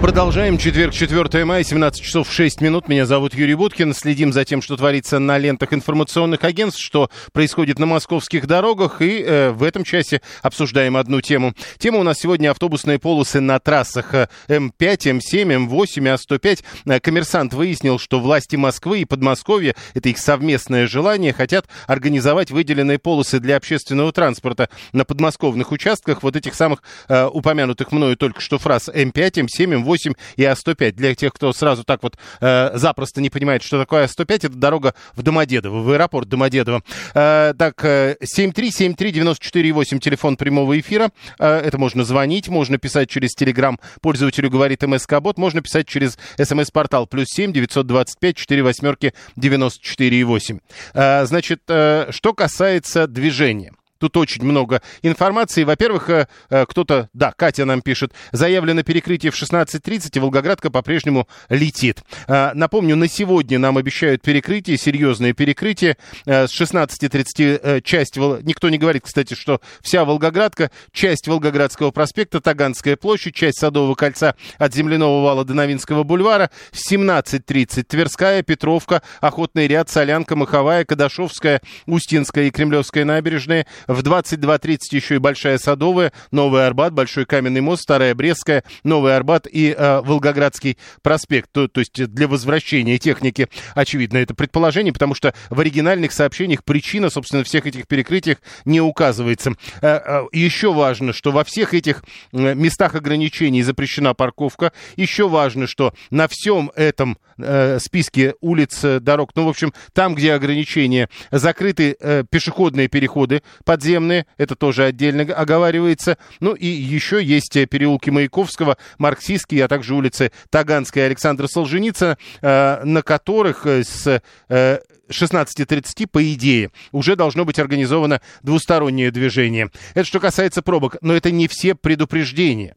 Продолжаем. Четверг, 4 мая, 17 часов 6 минут. Меня зовут Юрий Буткин. Следим за тем, что творится на лентах информационных агентств, что происходит на московских дорогах. И э, в этом часе обсуждаем одну тему. Тема у нас сегодня автобусные полосы на трассах э, М5, М7, М8 и А105. Э, Коммерсант выяснил, что власти Москвы и Подмосковья, это их совместное желание, хотят организовать выделенные полосы для общественного транспорта на подмосковных участках вот этих самых э, упомянутых мною только что фраз М5, М7, М8 и А105. Для тех, кто сразу так вот э, запросто не понимает, что такое А105, это дорога в Домодедово, в аэропорт Домодедово. Э, так, э, 7373948, телефон прямого эфира. Э, это можно звонить, можно писать через Телеграм. Пользователю говорит МСК-бот, можно писать через СМС-портал плюс 7 925 4 восьмерки 94,8. Э, значит, э, что касается движения. Тут очень много информации. Во-первых, э, э, кто-то, да, Катя нам пишет, заявлено перекрытие в 16.30, и Волгоградка по-прежнему летит. Э, Напомню, на сегодня нам обещают перекрытие, серьезное перекрытие. С 16.30 э, часть, никто не говорит, кстати, что вся Волгоградка, часть Волгоградского проспекта, Таганская площадь, часть Садового кольца от Земляного вала до Новинского бульвара. В 17.30 Тверская, Петровка, Охотный ряд, Солянка, Маховая, Кадашовская, Устинская и Кремлевская набережные. В 22.30 еще и Большая Садовая, Новый Арбат, Большой Каменный мост, Старая Брестская, Новый Арбат и э, Волгоградский проспект. То, то есть для возвращения техники, очевидно, это предположение, потому что в оригинальных сообщениях причина, собственно, всех этих перекрытиях не указывается. Э, э, еще важно, что во всех этих э, местах ограничений запрещена парковка. Еще важно, что на всем этом э, списке улиц, э, дорог, ну, в общем, там, где ограничения, закрыты э, пешеходные переходы подземные, это тоже отдельно оговаривается. Ну, и еще есть э, переулки Маяковского, Марксистский, а также улицы Таганская и Александра Солженицына, э, на которых э, с э, 16.30, по идее, уже должно быть организовано двустороннее движение. Это что касается пробок, но это не все предупреждения.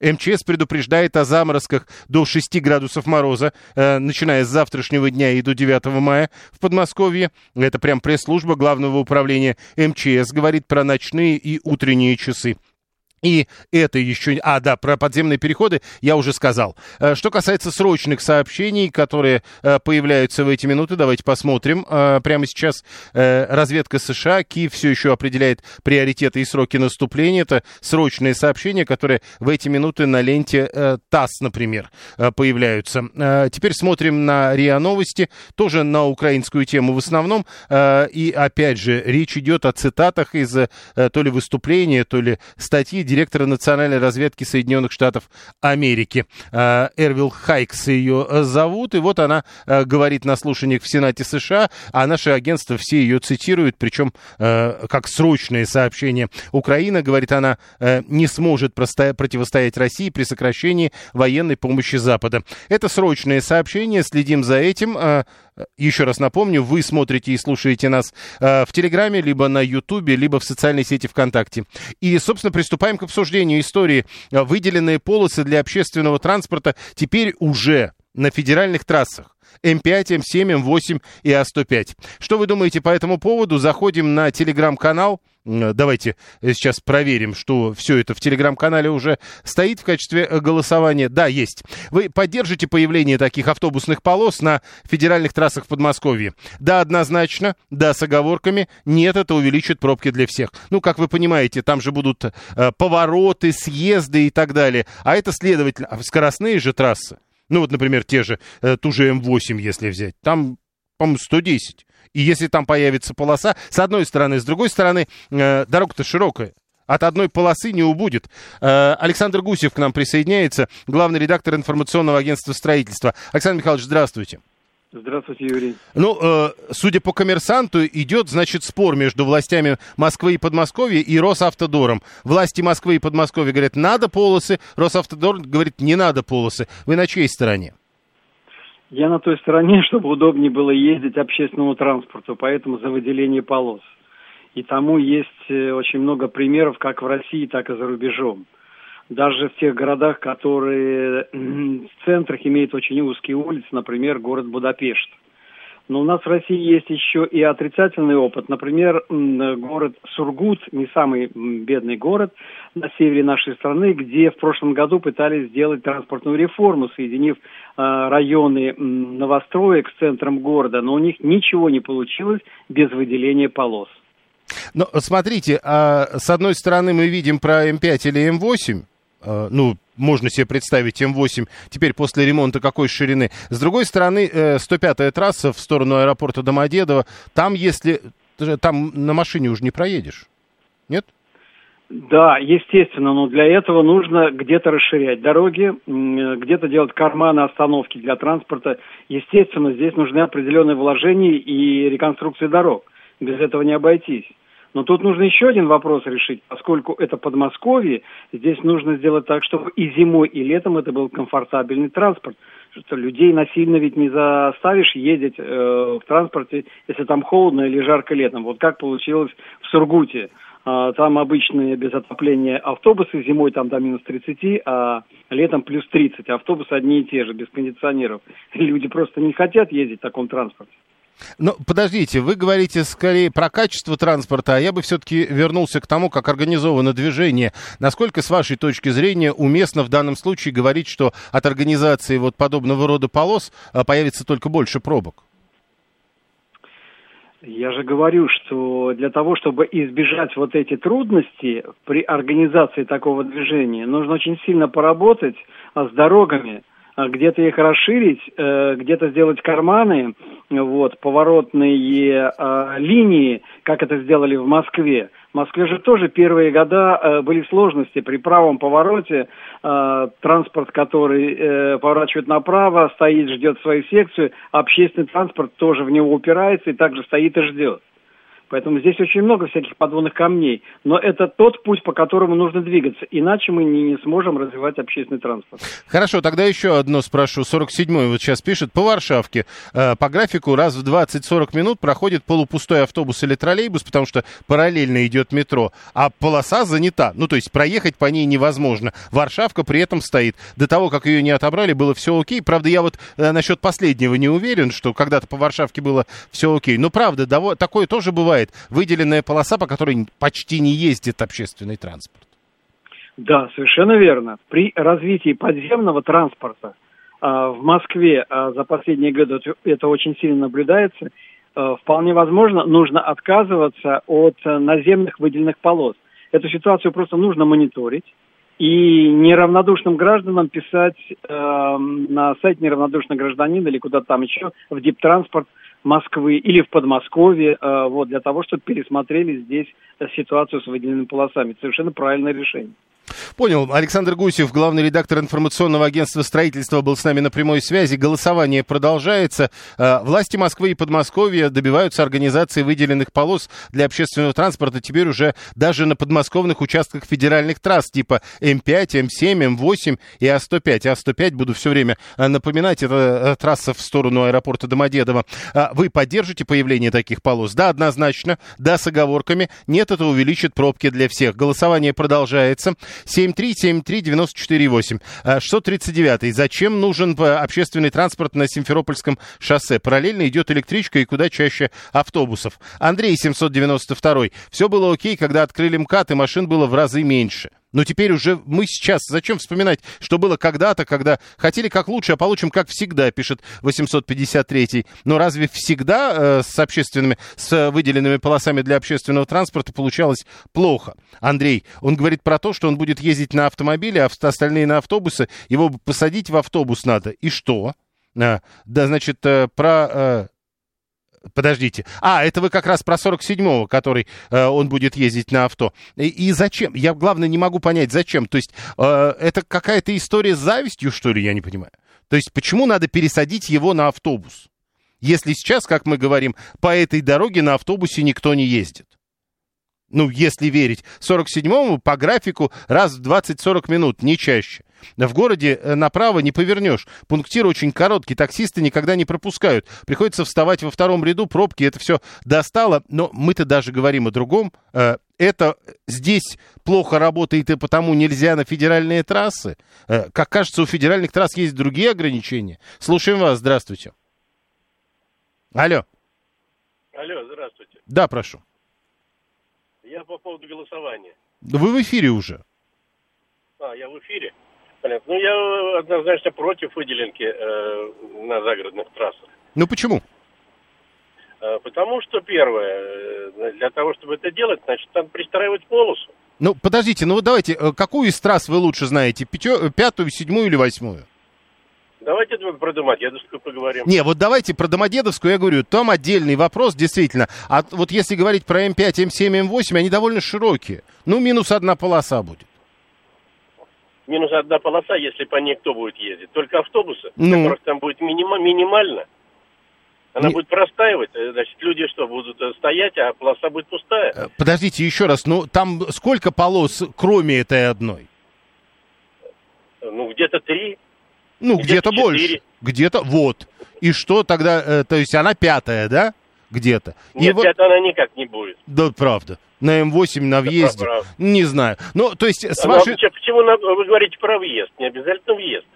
МЧС предупреждает о заморозках до 6 градусов мороза, э, начиная с завтрашнего дня и до 9 мая в Подмосковье. Это прям пресс-служба Главного управления МЧС говорит про ночные и утренние часы. И это еще... А, да, про подземные переходы я уже сказал. Э, Что касается срочных сообщений, которые э, появляются в эти минуты, давайте посмотрим. Э, Прямо сейчас разведка США, Киев все еще определяет приоритеты и сроки наступления. Это срочные сообщения, которые в эти минуты на ленте ТАСС, например, появляются. Теперь смотрим на РИА Новости, тоже на украинскую тему в основном. И опять же, речь идет о цитатах из то ли выступления, то ли статьи директора национальной разведки Соединенных Штатов Америки. Э, Эрвил Хайкс ее э, зовут, и вот она э, говорит на слушаниях в Сенате США, а наше агентство все ее цитируют, причем как срочные сообщения. Украина, говорит она, не сможет противостоять России при сокращении военной помощи Запада. Это срочные сообщения, следим за этим. Еще раз напомню, вы смотрите и слушаете нас э, в Телеграме, либо на Ютубе, либо в социальной сети ВКонтакте. И, собственно, приступаем к обсуждению истории. Э, Выделенные полосы для общественного транспорта теперь уже на федеральных трассах. М5, М7, М8 и А105. Что вы думаете по этому поводу? Заходим на телеграм-канал. М, Давайте э, сейчас проверим, что все это в телеграм-канале уже стоит в качестве э, голосования. Да, есть. Вы поддержите появление таких автобусных полос на федеральных трассах в Подмосковье? Да, однозначно. Да, с оговорками. Нет, это увеличит пробки для всех. Ну, как вы понимаете, там же будут э, повороты, съезды и так далее. А это, следовательно, а скоростные же трассы. Ну, вот, например, те же, э, ту же М8, если взять. Там, по-моему, 110. И если там появится полоса, с одной стороны, с другой стороны, э, дорога-то широкая. От одной полосы не убудет. Э, Александр Гусев к нам присоединяется, главный редактор информационного агентства строительства. Александр Михайлович, здравствуйте. Здравствуйте, Юрий. Ну, э, судя по коммерсанту, идет, значит, спор между властями Москвы и Подмосковья и Росавтодором. Власти Москвы и Подмосковья говорят, надо полосы, Росавтодор говорит, не надо полосы. Вы на чьей стороне? Я на той стороне, чтобы удобнее было ездить общественному транспорту, поэтому за выделение полос. И тому есть э, очень много примеров как в России, так и за рубежом. Даже в тех городах, которые в центрах имеют очень узкие улицы, например, город Будапешт – но у нас в России есть еще и отрицательный опыт. Например, город Сургут, не самый бедный город на севере нашей страны, где в прошлом году пытались сделать транспортную реформу, соединив э, районы новостроек с центром города, но у них ничего не получилось без выделения полос. Но смотрите, а с одной стороны мы видим про М5 или М8, Э, ну, можно себе представить М8 теперь после ремонта какой ширины. С другой стороны, 105-я э, трасса в сторону аэропорта Домодедово, там если, там на машине уже не проедешь, нет? Да, естественно, но для этого нужно где-то расширять дороги, где-то делать карманы остановки для транспорта. Естественно, здесь нужны определенные вложения и реконструкция дорог. Без этого не обойтись. Но тут нужно еще один вопрос решить, поскольку это Подмосковье, здесь нужно сделать так, чтобы и зимой, и летом это был комфортабельный транспорт. Что людей насильно ведь не заставишь ездить э, в транспорте, если там холодно или жарко летом. Вот как получилось в Сургуте. Э, там обычные без отопления автобусы, зимой там до минус 30, а летом плюс 30. Автобусы одни и те же, без кондиционеров. Люди просто не хотят ездить в таком транспорте. Но подождите, вы говорите скорее про качество транспорта, а я бы все-таки вернулся к тому, как организовано движение. Насколько, с вашей точки зрения, уместно в данном случае говорить, что от организации вот подобного рода полос а, появится только больше пробок? Я же говорю, что для того, чтобы избежать вот эти трудности при организации такого движения, нужно очень сильно поработать с дорогами, а где-то их расширить, э, где-то сделать карманы, вот, поворотные э, линии, как это сделали в Москве. Москве же тоже первые года э, были сложности. При правом повороте транспорт, который поворачивает направо, стоит, ждет свою секцию, общественный транспорт тоже в него упирается и также стоит и ждет. Поэтому здесь очень много всяких подводных камней. Но это тот путь, по которому нужно двигаться. Иначе мы не, не сможем развивать общественный транспорт. Хорошо, тогда еще одно спрошу. 47-й вот сейчас пишет. По Варшавке э, по графику раз в 20-40 минут проходит полупустой автобус или троллейбус, потому что параллельно идет метро, а полоса занята. Ну, то есть проехать по ней невозможно. Варшавка при этом стоит. До того, как ее не отобрали, было все окей. Правда, я вот э, насчет последнего не уверен, что когда-то по Варшавке было все окей. Но правда, такое тоже бывает бывает выделенная полоса, по которой почти не ездит общественный транспорт. Да, совершенно верно. При развитии подземного транспорта э, в Москве э, за последние годы это очень сильно наблюдается. Э, вполне возможно, нужно отказываться от наземных выделенных полос. Эту ситуацию просто нужно мониторить и неравнодушным гражданам писать э, на сайте неравнодушный гражданин или куда-то там еще в диптранспорт Москвы или в Подмосковье, э, вот, для того, чтобы пересмотрели здесь ситуацию с выделенными полосами. Совершенно правильное решение. Понял. Александр Гусев, главный редактор информационного агентства строительства, был с нами на прямой связи. Голосование продолжается. Э, власти Москвы и Подмосковья добиваются организации выделенных полос для общественного транспорта теперь уже даже на подмосковных участках федеральных трасс типа М5, М7, М8 и А105. А105 буду все время э, напоминать, это э, трасса в сторону аэропорта Домодедово. Вы поддержите появление таких полос? Да, однозначно. Да, с оговорками. Нет, это увеличит пробки для всех. Голосование продолжается. 7373948. 639. Зачем нужен э, общественный транспорт на Симферопольском шоссе? Параллельно идет электричка и куда чаще автобусов. Андрей 792. Все было окей, когда открыли МКАД, и машин было в разы меньше. Но теперь уже мы сейчас, зачем вспоминать, что было когда-то, когда хотели как лучше, а получим как всегда, пишет 853-й. Но разве всегда э, с общественными, с выделенными полосами для общественного транспорта получалось плохо? Андрей, он говорит про то, что он будет ездить на автомобиле, а остальные на автобусы, его посадить в автобус надо. И что? А, да, значит, э, про э, Подождите. А, это вы как раз про 47-го, который э, он будет ездить на авто. И, и зачем? Я, главное, не могу понять, зачем. То есть э, это какая-то история с завистью, что ли, я не понимаю? То есть почему надо пересадить его на автобус? если сейчас, как мы говорим, по этой дороге на автобусе никто не ездит. Ну, если верить 47-му, по графику раз в 20-40 минут, не чаще. В городе э, направо не повернешь. Пунктир очень короткий, таксисты никогда не пропускают. Приходится вставать во втором ряду, пробки, это все достало. Но мы-то даже говорим о другом. Э, это здесь плохо работает и потому нельзя на федеральные трассы. Э, как кажется, у федеральных трасс есть другие ограничения. Слушаем вас, здравствуйте. Алло. Алло, здравствуйте. Да, прошу. Я по поводу голосования. Вы в эфире уже. А, я в эфире? Понятно. Ну, я однозначно против выделенки э, на загородных трассах. Ну, почему? Э, потому что, первое, э, для того, чтобы это делать, значит, там пристраивать полосу. Ну, подождите, ну вот давайте, э, какую из трасс вы лучше знаете? Пятё, пятую, седьмую или восьмую? Давайте про Домодедовскую поговорим. Не, вот давайте про Домодедовскую, я говорю, там отдельный вопрос, действительно. А вот если говорить про М5, М7, М8, они довольно широкие. Ну, минус одна полоса будет. Минус одна полоса, если по ней кто будет ездить? Только автобусы, Ну. которых там будет минима- минимально. Она Не- будет простаивать, э, значит, люди что, будут э, стоять, а полоса будет пустая? Э, Подождите еще раз, ну там сколько полос, кроме этой одной? Ну, где-то три. Ну, Где-то где-то больше. Где-то, вот. И что тогда, э, то есть она пятая, да? Где-то. Нет, вот- это она никак не будет. Да, правда. На М8 на въезде. правда. Не знаю. Ну, то есть с вашей... почему- почему вы говорите про въезд? Не обязательно въезд.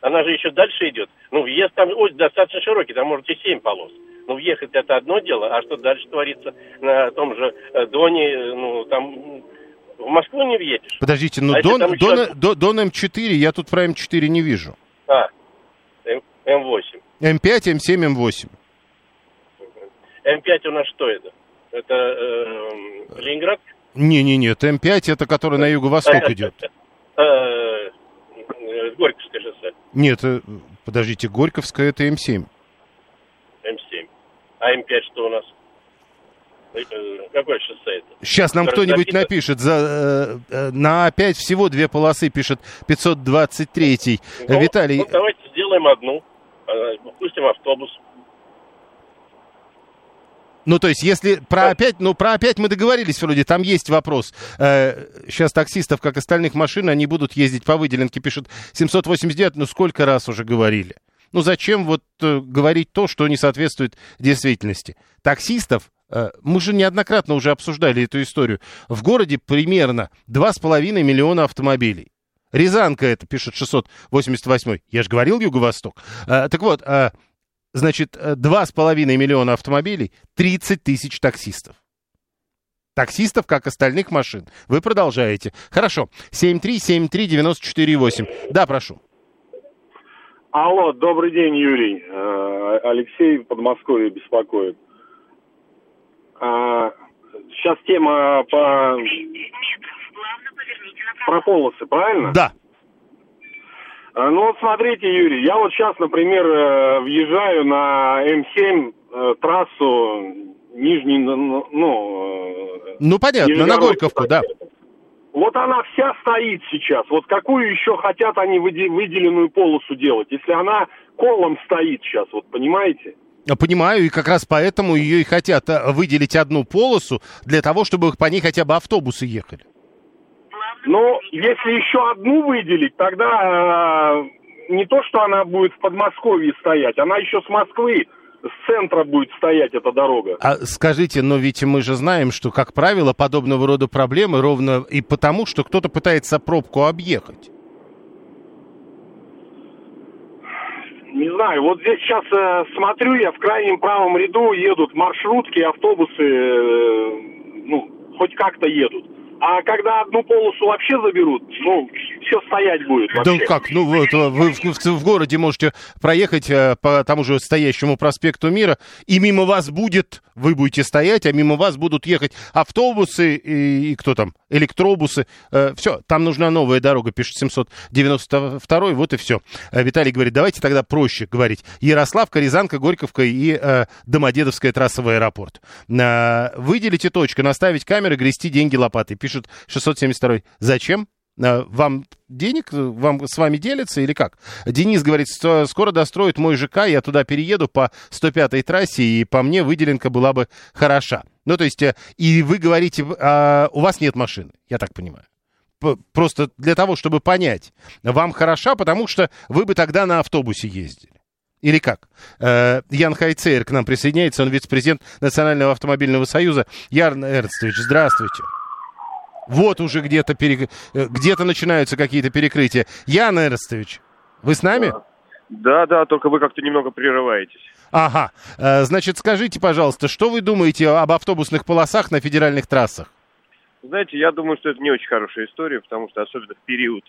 Она же еще дальше идет. Ну, въезд там ой, достаточно широкий, там может и семь полос. Ну, въехать это одно дело, а что дальше творится на том же э, Доне, э, ну, там в Москву не въедешь. Подождите, ну А Дон, там еще Дон? Дон- Дон М4, я тут про М4 не вижу. А, М- М8. М5, М7, М8. М5 у нас что это? Это э, Ленинград? Не-не-не, М5 это который на юго-восток идет. Э, э, Горьковское шоссе, Нет, э, подождите, Горьковская это М7. М7. А М5 что у нас? Э, э, Какое шоссе это? Сейчас нам кто-нибудь напишет. За, э, э, на опять всего две полосы пишет 523. Ну, Виталий, ну, давайте сделаем одну. Пустим автобус. Ну то есть если про опять, ну про опять мы договорились вроде, там есть вопрос. Э, сейчас таксистов, как остальных машин, они будут ездить по выделенке, пишут 789, ну сколько раз уже говорили. Ну зачем вот э, говорить то, что не соответствует действительности? Таксистов, э, мы же неоднократно уже обсуждали эту историю, в городе примерно 2,5 миллиона автомобилей. Рязанка это, пишет 688. Я же говорил Юго-Восток. Э, так вот, э, значит, э, 2,5 миллиона автомобилей, 30 тысяч таксистов. Таксистов, как остальных машин. Вы продолжаете. Хорошо. 7373948. Да, прошу. Алло, добрый день, Юрий. Э, Алексей в Подмосковье беспокоит. А, Сейчас тема по... про полосы, правильно? Да. А, Ну вот смотрите, Юрий, я вот сейчас, например, э, въезжаю на М7 э, трассу Нижний, ну, ну, э, Ну, понятно, на. Горьковку, да. Вот она вся стоит сейчас. Вот какую еще хотят они выде- выделенную полосу делать, если она колом стоит сейчас, вот понимаете? Понимаю, и как раз поэтому ее и хотят э, выделить одну полосу для того, чтобы по ней хотя бы автобусы ехали. Но если еще одну выделить, тогда э, не то, что она будет в Подмосковье стоять, она еще с Москвы, с центра будет стоять эта дорога. А скажите, но ведь мы же знаем, что, как правило, подобного рода проблемы ровно и потому, что кто-то пытается пробку объехать. Не знаю, вот здесь сейчас э, смотрю я, в крайнем правом ряду едут маршрутки, автобусы, э, ну, хоть как-то едут. А когда одну полосу вообще заберут, ну, все стоять будет Да вообще. как, ну вот э, вы в, в- в городе можете проехать э, по тому же стоящему проспекту Мира, и мимо вас будет, вы будете стоять, а мимо вас будут ехать автобусы и, и кто там, электробусы. все, там нужна новая дорога, пишет 792, вот и все. Виталий говорит, давайте тогда проще говорить. Ярославка, Рязанка, Горьковка и э, Домодедовская трасса в аэропорт. Э, выделите точку, наставить камеры, грести деньги лопатой, пишет 672. Зачем? Э, вам денег, вам с вами делятся или как? Денис говорит, что скоро достроят мой ЖК, я туда перееду по 105-й трассе, и по мне выделенка была бы хороша. Ну, то есть, э, и вы говорите, а, у вас нет машины, я так понимаю. Просто для того, чтобы понять, вам хороша, потому что вы бы тогда на автобусе ездили. Или как? Э, Ян Хайцейр к нам присоединяется, он вице-президент Национального автомобильного союза. Ярн Эрнстович, здравствуйте. Вот уже где-то пере... Э, где-то начинаются какие-то перекрытия. Ян Эрнстович, вы с нами? Да, да, только вы как-то немного прерываетесь. Ага. Э, значит, скажите, пожалуйста, что вы думаете об автобусных полосах на федеральных трассах? Знаете, я думаю, что это не очень хорошая история, потому что особенно в период,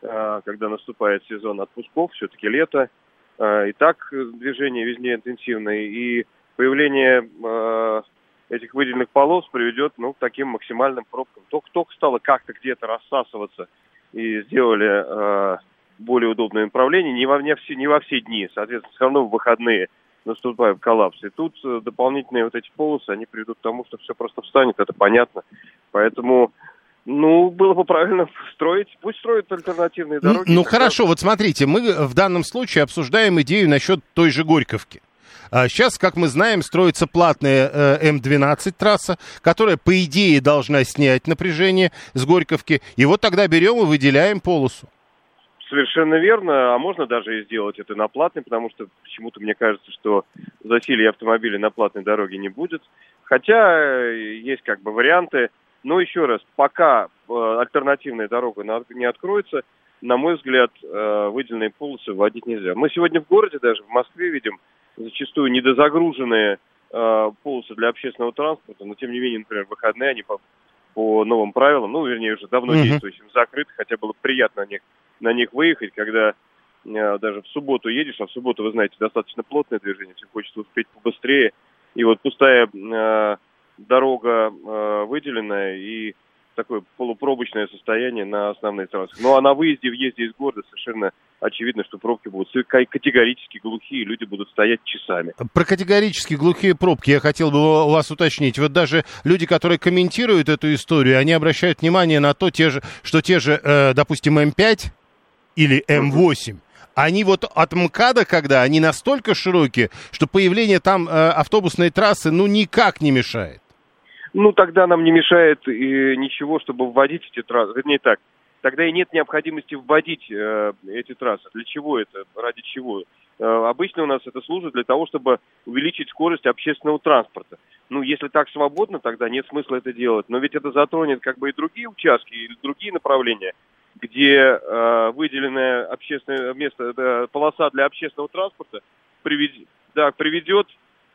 когда наступает сезон отпусков, все-таки лето, и так движение везде интенсивное, и появление этих выделенных полос приведет ну, к таким максимальным пробкам. Только-только стало как-то где-то рассасываться и сделали э, более удобное направление, не во, не, все, не во все дни, соответственно, все равно в выходные наступает коллапс. И тут э, дополнительные вот эти полосы, они приведут к тому, что все просто встанет, это понятно. Поэтому ну, было бы правильно строить. Пусть строят альтернативные дороги. Ну, ну хорошо, вот смотрите, мы в данном случае обсуждаем идею насчет той же Горьковки. А сейчас, как мы знаем, строится платная э, М12 трасса, которая, по идее, должна снять напряжение с Горьковки. И вот тогда берем и выделяем полосу. Совершенно верно, а можно даже и сделать это на платной, потому что почему-то мне кажется, что засилия автомобилей на платной дороге не будет. Хотя э, есть как бы варианты. Но еще раз, пока э, альтернативная дорога не откроется, на мой взгляд, выделенные полосы вводить нельзя. Мы сегодня в городе, даже в Москве видим зачастую недозагруженные э, полосы для общественного транспорта, но тем не менее, например, выходные они по, по новым правилам, ну, вернее, уже давно uh-huh. действующим, закрыты, хотя было приятно на них, на них выехать, когда э, даже в субботу едешь, а в субботу, вы знаете, достаточно плотное движение, всем хочется успеть побыстрее, и вот пустая э, дорога э, выделенная, и такое полупробочное состояние на основной трассе. Ну а на выезде, въезде из города совершенно очевидно, что пробки будут категорически глухие, люди будут стоять часами. Про категорически глухие пробки я хотел бы вас уточнить. Вот даже люди, которые комментируют эту историю, они обращают внимание на то, те же, что те же, э, допустим, М5 или М8, они вот от МКАДа, когда они настолько широкие, что появление там э, автобусной трассы ну никак не мешает. Ну, тогда нам не мешает и ничего, чтобы вводить эти трассы. Вернее так, тогда и нет необходимости вводить э, эти трассы. Для чего это? Ради чего? Э, обычно у нас это служит для того, чтобы увеличить скорость общественного транспорта. Ну, если так свободно, тогда нет смысла это делать. Но ведь это затронет как бы и другие участки, и другие направления, где э, выделенное общественное место, э, полоса для общественного транспорта приведет, да, приведет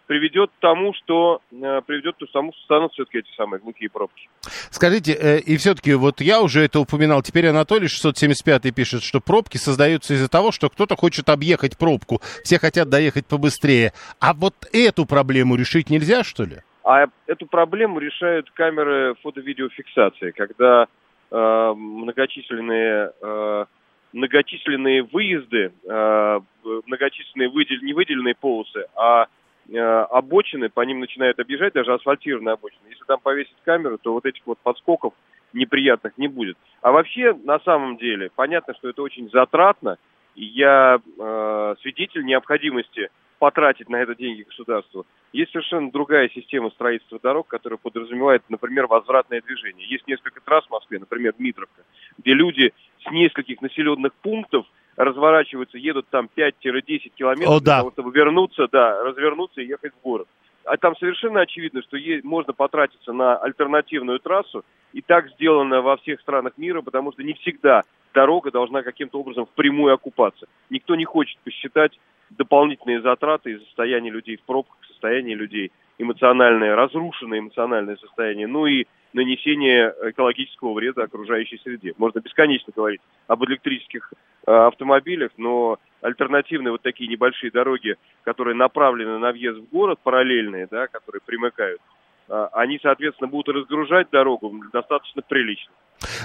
приведет к тому, что э, приведет к тому, что станут все-таки эти самые глухие пробки. Скажите, э, и все-таки вот я уже это упоминал, теперь Анатолий 675 пишет, что пробки создаются из-за того, что кто-то хочет объехать пробку, все хотят доехать побыстрее. А вот эту проблему решить нельзя, что ли? А эту проблему решают камеры фото-видеофиксации, когда э, многочисленные э, многочисленные выезды, э, многочисленные выдел, не выделенные полосы, а обочины, по ним начинают объезжать, даже асфальтированные обочины. Если там повесить камеру, то вот этих вот подскоков неприятных не будет. А вообще, на самом деле, понятно, что это очень затратно, и я э, свидетель необходимости потратить на это деньги государству. Есть совершенно другая система строительства дорог, которая подразумевает, например, возвратное движение. Есть несколько трасс в Москве, например, Дмитровка, где люди с нескольких населенных пунктов – разворачиваются, едут там 5-10 километров О, да. для того, чтобы вернуться, да, развернуться и ехать в город. А там совершенно очевидно, что можно потратиться на альтернативную трассу, и так сделано во всех странах мира, потому что не всегда дорога должна каким-то образом впрямую окупаться. Никто не хочет посчитать дополнительные затраты и состояние людей в пробках, состояние людей эмоциональное, разрушенное эмоциональное состояние, ну и нанесение экологического вреда окружающей среде. Можно бесконечно говорить об электрических э, автомобилях, но альтернативные вот такие небольшие дороги, которые направлены на въезд в город, параллельные, да, которые примыкают, э, они, соответственно, будут разгружать дорогу достаточно прилично.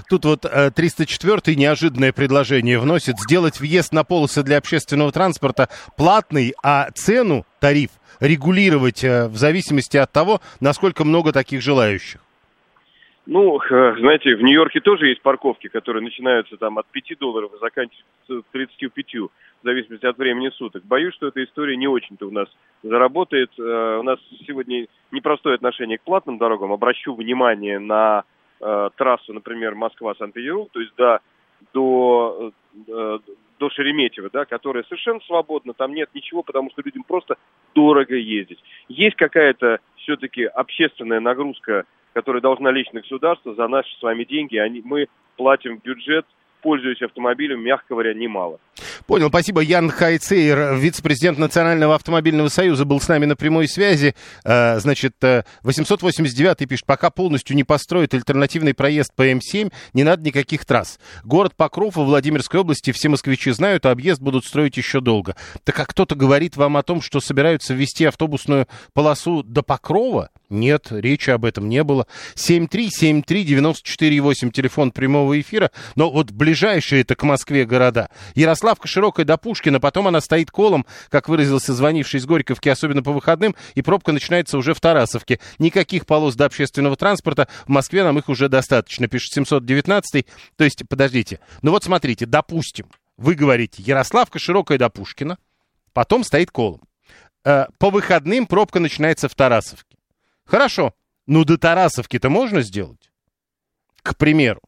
Тут вот 304-й э, неожиданное предложение вносит сделать въезд на полосы для общественного транспорта платный, а цену, тариф, регулировать в зависимости от того, насколько много таких желающих. Ну, знаете, в Нью-Йорке тоже есть парковки, которые начинаются там от 5 долларов и заканчиваются 35, в зависимости от времени суток. Боюсь, что эта история не очень-то у нас заработает. Э, у нас сегодня непростое отношение к платным дорогам. Обращу внимание на э, трассу, например, Москва-Санкт-Петербург, то есть до, до, э, до Шереметьево, да, которая совершенно свободна, там нет ничего, потому что людям просто дорого ездить. Есть какая-то все-таки общественная нагрузка которая должна лечь на государство за наши с вами деньги. Они, мы платим бюджет пользуюсь автомобилем, мягко говоря, немало. Понял, спасибо. Ян Хайцейр, вице-президент Национального автомобильного союза, был с нами на прямой связи. Э, значит, 889 э, пишет, пока полностью не построят альтернативный проезд по М7, не надо никаких трасс. Город Покров во Владимирской области все москвичи знают, а объезд будут строить еще долго. Так как кто-то говорит вам о том, что собираются ввести автобусную полосу до Покрова? Нет, речи об этом не было. 7373948, телефон прямого эфира. Но вот ближайшие это к Москве города. Ярославка широкая до Пушкина, потом она стоит колом, как выразился звонивший из Горьковки, особенно по выходным, и пробка начинается уже в Тарасовке. Никаких полос до общественного транспорта, в Москве нам их уже достаточно, пишет 719 То есть, подождите, ну вот смотрите, допустим, вы говорите, Ярославка широкая до Пушкина, потом стоит колом. Э, по выходным пробка начинается в Тарасовке. Хорошо, ну до Тарасовки-то можно сделать? К примеру.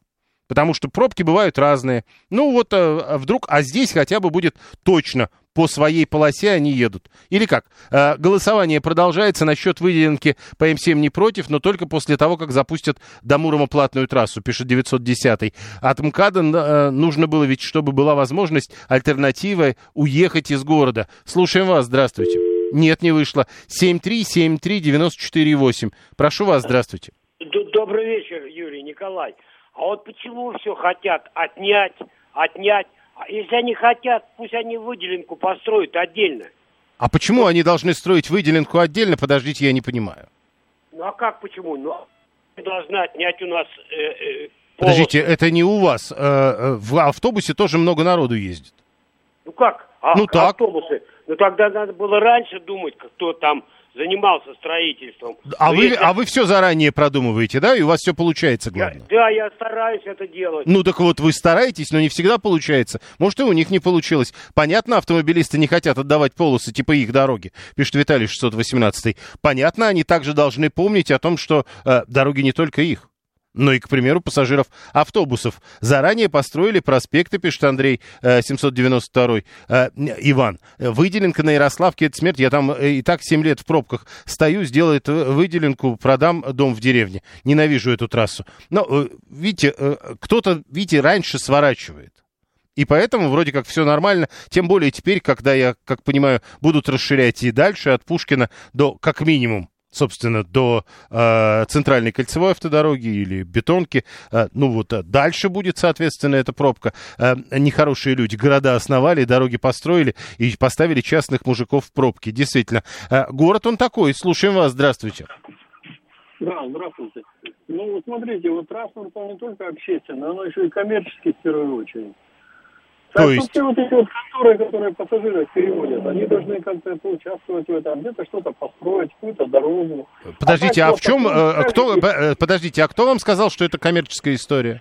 Потому что пробки бывают разные. Ну вот а, вдруг, а здесь хотя бы будет точно по своей полосе они едут. Или как? Э, голосование продолжается насчет выделенки по М7 не против, но только после того, как запустят до Мурома платную трассу, пишет 910 От МКАДа э, нужно было ведь, чтобы была возможность альтернативой уехать из города. Слушаем вас, здравствуйте. Нет, не вышло. 7373948. Прошу вас, здравствуйте. Добрый вечер, Юрий Николай. А вот почему все хотят отнять, отнять? А если они хотят, пусть они выделенку построят отдельно. А почему они должны строить выделенку отдельно? Подождите, я не понимаю. Ну а как почему? Ну, должны отнять у нас... Э, э, Подождите, это не у вас. Э, э, в автобусе тоже много народу ездит. Ну как? А, ну так. Автобусы. Ну тогда надо было раньше думать, кто там занимался строительством. А вы, если... а вы все заранее продумываете, да? И у вас все получается, главное. Я, да, я стараюсь это делать. Ну так вот, вы стараетесь, но не всегда получается. Может, и у них не получилось. Понятно, автомобилисты не хотят отдавать полосы типа их дороги, пишет Виталий 618. Понятно, они также должны помнить о том, что э, дороги не только их но и, к примеру, пассажиров автобусов. Заранее построили проспекты, пишет Андрей 792 э, э, Иван. Выделенка на Ярославке – это смерть. Я там э, и так 7 лет в пробках стою, сделает выделенку, продам дом в деревне. Ненавижу эту трассу. Но, видите, кто-то, видите, раньше сворачивает. И поэтому вроде как все нормально. Тем более теперь, когда я, как понимаю, будут расширять и дальше от Пушкина до, как минимум, собственно, до э, центральной кольцевой автодороги или бетонки. Э, ну вот э, дальше будет, соответственно, эта пробка. Э, нехорошие люди города основали, дороги построили и поставили частных мужиков в пробки. Действительно, э, город он такой. Слушаем вас. Здравствуйте. Да, здравствуйте. Ну, смотрите, вот транспорт, он не только общественный, но еще и коммерческий в первую очередь. То так, есть... Все вот эти вот конторы, которые пассажиров переводят, они должны как-то поучаствовать в этом, где-то что-то построить, какую-то дорогу. Подождите, а, а в чем, э, кто, э, подождите, а кто вам сказал, что это коммерческая история?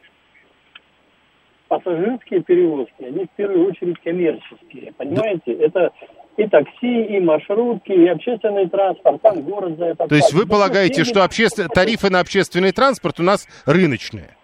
Пассажирские перевозки, они в первую очередь коммерческие, понимаете? Да. Это и такси, и маршрутки, и общественный транспорт, там город за это. То есть вы полагаете, что обществен... тарифы на общественный транспорт у нас рыночные?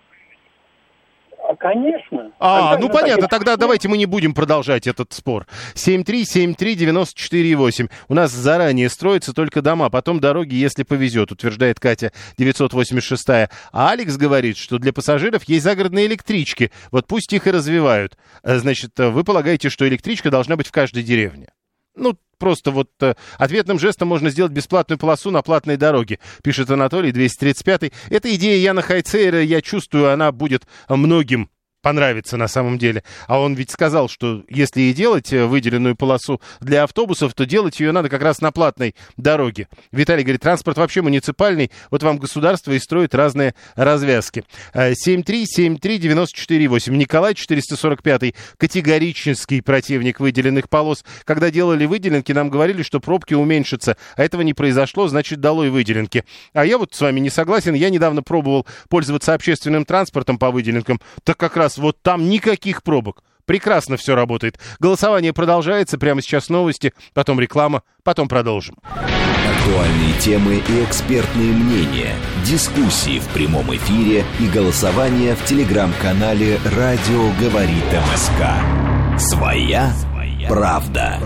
Конечно. А, ну понятно, так... тогда давайте мы не будем продолжать этот спор. 7373948. У нас заранее строятся только дома, потом дороги, если повезет, утверждает Катя 986. А Алекс говорит, что для пассажиров есть загородные электрички. Вот пусть их и развивают. Э, значит, вы полагаете, что электричка должна быть в каждой деревне? Ну, просто вот э, ответным жестом можно сделать бесплатную полосу на платной дороге, пишет Анатолий 235. Эта идея Яна Хайцейра, я чувствую, она будет многим понравится на самом деле. А он ведь сказал, что если и делать э, выделенную полосу для автобусов, то делать ее надо как раз на платной дороге. Виталий говорит, транспорт вообще муниципальный, вот вам государство и строит разные развязки. 7373948. Э, Николай 445 категорический противник выделенных полос. Когда делали выделенки, нам говорили, что пробки уменьшатся, а этого не произошло, значит, долой выделенки. А я вот с вами не согласен, я недавно пробовал пользоваться общественным транспортом по выделенкам, так как раз вот там никаких пробок. Прекрасно все работает. Голосование продолжается. Прямо сейчас новости, потом реклама, потом продолжим. Актуальные темы и экспертные мнения, дискуссии в прямом эфире и голосование в телеграм-канале «Радио говорит МСК». Своя правда.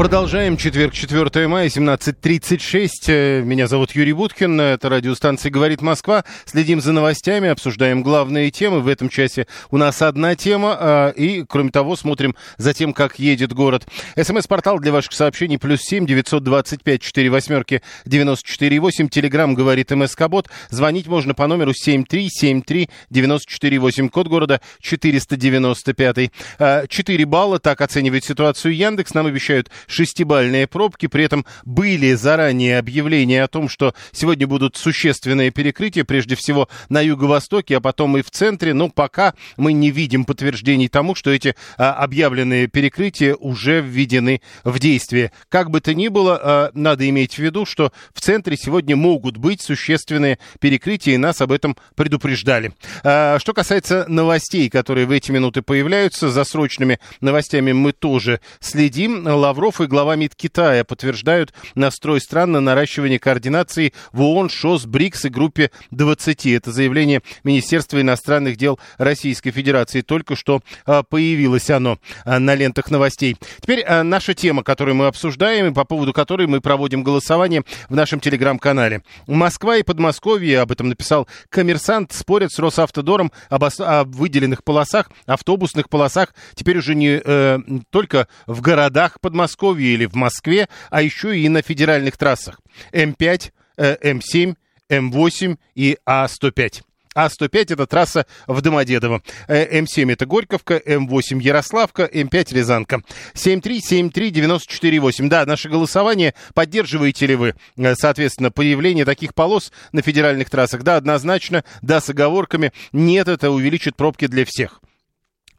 Продолжаем. Четверг, 4 мая, 17.36. Э, меня зовут Юрий Буткин. Это радиостанция «Говорит Москва». Следим за новостями, обсуждаем главные темы. В этом часе у нас одна тема. А, и, кроме того, смотрим за тем, как едет город. СМС-портал для ваших сообщений. Плюс семь девятьсот двадцать пять четыре восьмерки девяносто четыре восемь. Телеграмм «Говорит МСК-бот». Звонить можно по номеру семь три семь три девяносто четыре восемь. Код города четыреста девяносто пятый. А, четыре балла. Так оценивает ситуацию Яндекс. Нам обещают шестибальные пробки. При этом были заранее объявления о том, что сегодня будут существенные перекрытия, прежде всего на юго-востоке, а потом и в центре. Но пока мы не видим подтверждений тому, что эти а, объявленные перекрытия уже введены в действие. Как бы то ни было, а, надо иметь в виду, что в центре сегодня могут быть существенные перекрытия, и нас об этом предупреждали. А, что касается новостей, которые в эти минуты появляются, за срочными новостями мы тоже следим. Лавров и глава МИД Китая подтверждают настрой стран на наращивание координации в ООН, ШОС, БРИКС и группе 20. Это заявление Министерства иностранных дел Российской Федерации. Только что а, появилось оно а, на лентах новостей. Теперь а, наша тема, которую мы обсуждаем и по поводу которой мы проводим голосование в нашем телеграм-канале. Москва и Подмосковье, об этом написал коммерсант, спорят с Росавтодором об, о выделенных полосах, автобусных полосах. Теперь уже не э, только в городах Подмосковья, Подмосковье или в Москве, а еще и на федеральных трассах М5, М7, М8 и А105. А105 это трасса в Домодедово. Э, М7 это Горьковка, М8 Ярославка, М5 Рязанка. 7373948. Да, наше голосование. Поддерживаете ли вы, э, соответственно, появление таких полос на федеральных трассах? Да, однозначно. Да, с оговорками. Нет, это увеличит пробки для всех.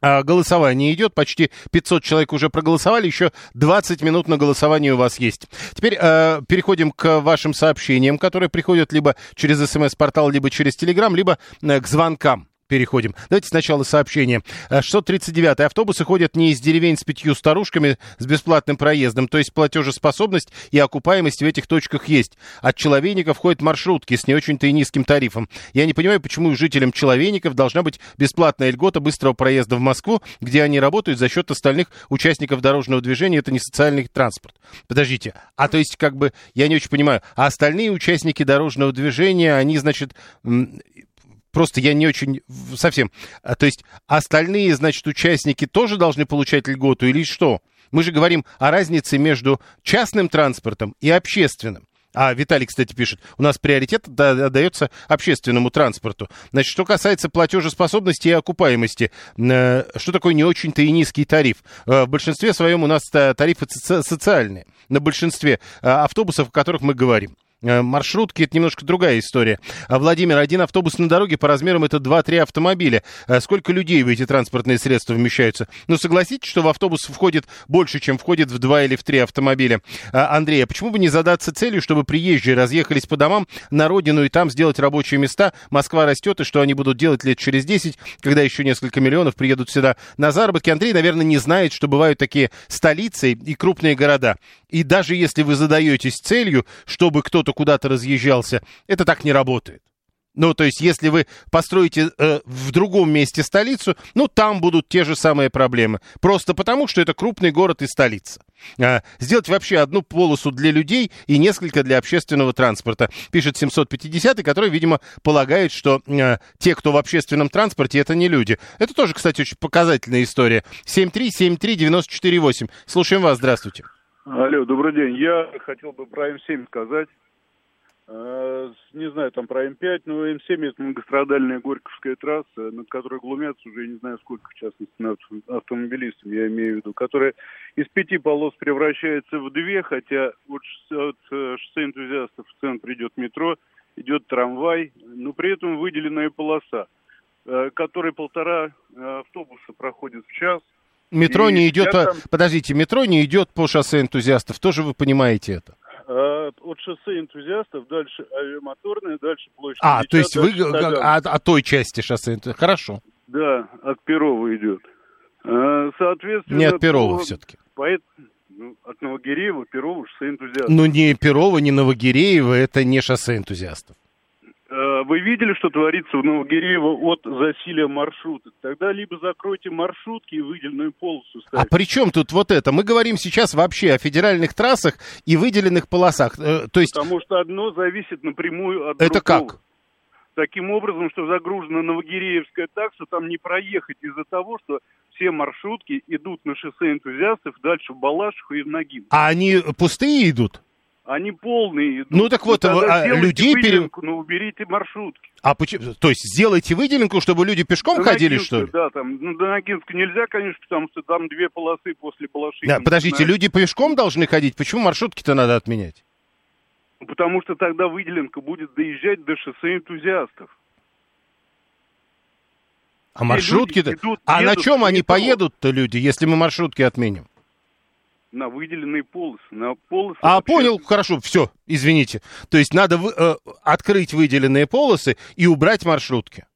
А, голосование идет, почти 500 человек уже проголосовали, еще 20 минут на голосование у вас есть. Теперь э, переходим к вашим сообщениям, которые приходят либо через смс-портал, либо через телеграм, либо э, к звонкам переходим. Давайте сначала сообщение. 639-й. Э, автобусы ходят не из деревень с пятью старушками с бесплатным проездом, то есть платежеспособность и окупаемость в этих точках есть. От Человейников ходят маршрутки с не очень-то и низким тарифом. Я не понимаю, почему жителям Человейников должна быть бесплатная льгота быстрого проезда в Москву, где они работают за счет остальных участников дорожного движения. Это не социальный транспорт. Подождите. А то есть, как бы, я не очень понимаю, а остальные участники дорожного движения, они, значит, просто я не очень совсем. А, то есть остальные, значит, участники тоже должны получать льготу или что? Мы же говорим о разнице между частным транспортом и общественным. А Виталий, кстати, пишет, у нас приоритет отдается общественному транспорту. Значит, что касается платежеспособности и окупаемости, э, что такое не очень-то и низкий тариф? Э, в большинстве своем у нас тарифы социальные, на большинстве э, автобусов, о которых мы говорим. Э, маршрутки это немножко другая история. А, Владимир, один автобус на дороге по размерам это 2-3 автомобиля. А сколько людей в эти транспортные средства вмещаются? Ну, согласитесь, что в автобус входит больше, чем входит в 2 или в 3 автомобиля. А, Андрей, а почему бы не задаться целью, чтобы приезжие разъехались по домам на родину и там сделать рабочие места? Москва растет, и что они будут делать лет через 10, когда еще несколько миллионов приедут сюда на заработки? Андрей, наверное, не знает, что бывают такие столицы и крупные города. И даже если вы задаетесь целью, чтобы кто-то куда-то разъезжался, это так не работает. Ну, то есть, если вы построите э, в другом месте столицу, ну, там будут те же самые проблемы. Просто потому, что это крупный город и столица. А, сделать вообще одну полосу для людей и несколько для общественного транспорта. Пишет 750, который, видимо, полагает, что э, те, кто в общественном транспорте, это не люди. Это тоже, кстати, очень показательная история. 7373948. Слушаем вас, здравствуйте. Алло, добрый день. Я хотел бы про М7 сказать. Э, не знаю там про М5, но М7 это многострадальная Горьковская трасса, над которой глумятся уже не знаю сколько, в частности, над автомобилистами, я имею в виду, которая из пяти полос превращается в две, хотя от, э, шоссе энтузиастов в центр идет метро, идет трамвай, но при этом выделенная полоса, э, которой полтора автобуса проходит в час. Метро И не идет, по- там- подождите, метро не идет по шоссе энтузиастов, тоже вы понимаете это. Э, От шоссе энтузиастов, дальше авиамоторная, дальше площадь. А, Ильича, то есть вы от, от той части шоссе энтузиастов. Хорошо. Да, от Перова идет. Э, Соответственно... Не от Перова то- все-таки. поэт- ну, от Новогиреева, Перова, шоссе энтузиастов. Но ни Перова, ни Новогиреева это не шоссе энтузиастов. Э, Вы видели, что творится в Новогиреево от засилия маршруток? Тогда либо закройте маршрутки и выделенную полосу А ставьте. при чем тут вот это? Мы говорим сейчас вообще о федеральных трассах и выделенных полосах. Э, То есть Потому что одно зависит напрямую от это другого. как? Таким образом, что загружена Новогиреевская такса, там не проехать из-за того, что все маршрутки идут на шоссе энтузиастов дальше в Балашиху и в Нагин. А они пустые идут? Они полные идут. Ну, так вот, тогда а, людей пере- но уберите маршрутки. А почему? То есть сделайте выделенку, чтобы люди пешком До ходили, Ногинска, что ли? Да, там, ну, до Ногинска нельзя, конечно, потому что там две полосы после Балашихи. Да, подождите, люди пешком должны ходить. Почему маршрутки-то надо отменять? Потому что тогда выделенка будет доезжать до шоссе энтузиастов. А маршрутки-то... идут, А на едут чем в они поедут-то, люди, если мы маршрутки отменим? На выделенные полосы. На полосы А, вообще- понял, хорошо, все, извините. То есть надо вы- э, открыть выделенные полосы и убрать маршрутки.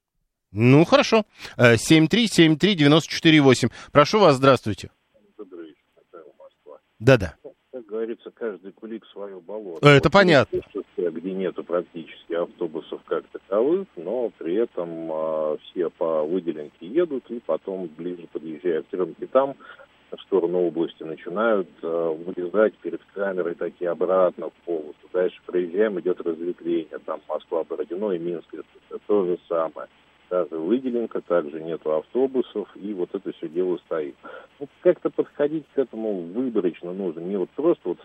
Ну, хорошо. Э, 7373948. Прошу вас, здравствуйте. Добрый вечер, Михаил Москва. Да-да. Как говорится, каждый кулик свое болото. Это Вот понятно. где нету практически автобусов как таковых, но при этом а, все по выделенке едут, и потом, ближе подъезжая к Теремке, там в сторону области начинают а, вылезать перед камерой такие обратно в полосу. Дальше проезжаем, идет разветвление, там Москва-Бородино и Минск, это то же самое. Та же выделенка, также нету автобусов, и вот это все дело стоит. Ну, как-то подходить к этому выборочно нужно. Не вот просто вот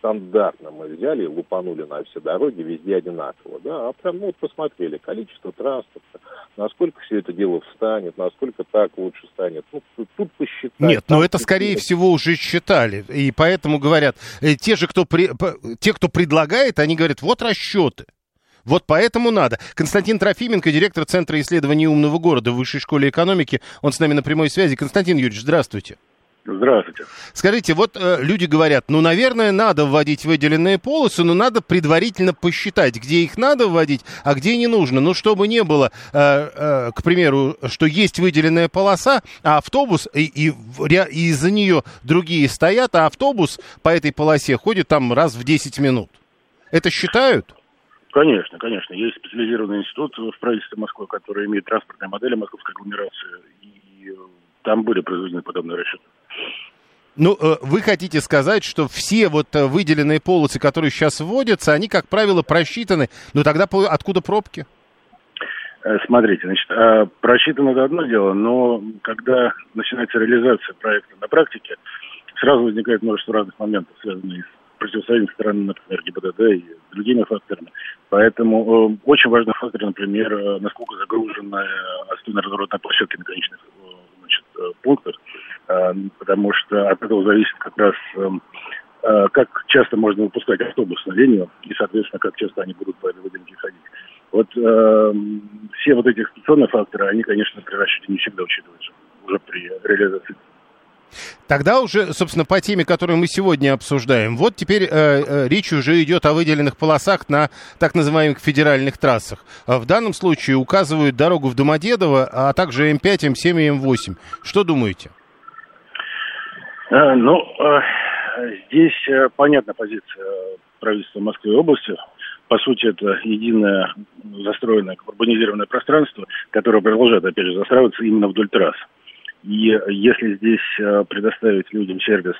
стандартно мы взяли и лупанули на все дороги, везде одинаково, да, а прям ну, вот посмотрели количество транспорта, насколько все это дело встанет, насколько так лучше станет. Ну, тут, посчитать. Нет, но это, скорее посчитать. всего, уже считали. И поэтому говорят, э, те же, кто, при- те, кто предлагает, они говорят, вот расчеты. Вот поэтому надо. Константин Трофименко, директор Центра исследований умного города в Высшей школе экономики. Он с нами на прямой связи. Константин Юрьевич, здравствуйте. Здравствуйте. Скажите, вот э, люди говорят, ну, наверное, надо вводить выделенные полосы, но надо предварительно посчитать, где их надо вводить, а где не нужно. Ну, чтобы не было, э, э, к примеру, что есть выделенная полоса, а автобус, и, и, и из-за нее другие стоят, а автобус по этой полосе ходит там раз в 10 минут. Это считают? Конечно, конечно. Есть специализированный институт в правительстве Москвы, который имеет транспортные модели московской агломерации. И там были произведены подобные расчеты. Ну, э, вы хотите сказать, что все вот э, выделенные полосы, которые сейчас вводятся, они, как правило, просчитаны. Ну, тогда откуда пробки? Э, Смотрите, значит, просчитано это одно дело, но когда начинается реализация проекта на практике, сразу возникает множество разных моментов, связанных с противостоянием стороны, например, ГИБДД и другими факторами. Поэтому очень важный фактор, например, насколько загружена э, остойно-разворотная площадка на конечных значит, пунктах, потому что от этого зависит как раз э, э, как часто можно выпускать автобус на линию и, соответственно, как часто они будут по этой выделенке ходить. Вот э, все вот эти эксплуатационные факторы, они, конечно, при расчете не всегда учитываются уже при реализации. Тогда уже, собственно, по теме, которую мы сегодня обсуждаем, вот теперь э, э, речь уже идет о выделенных полосах на так называемых федеральных трассах. А В данном случае указывают дорогу в Домодедово, а также М5, М7 и М8. Что думаете? Э, ну, э, здесь э, понятна позиция правительства Москвы и области. По сути, это единое застроенное урбанизированное пространство, которое продолжает, опять же, застраиваться именно вдоль трасс. И если здесь предоставить людям сервис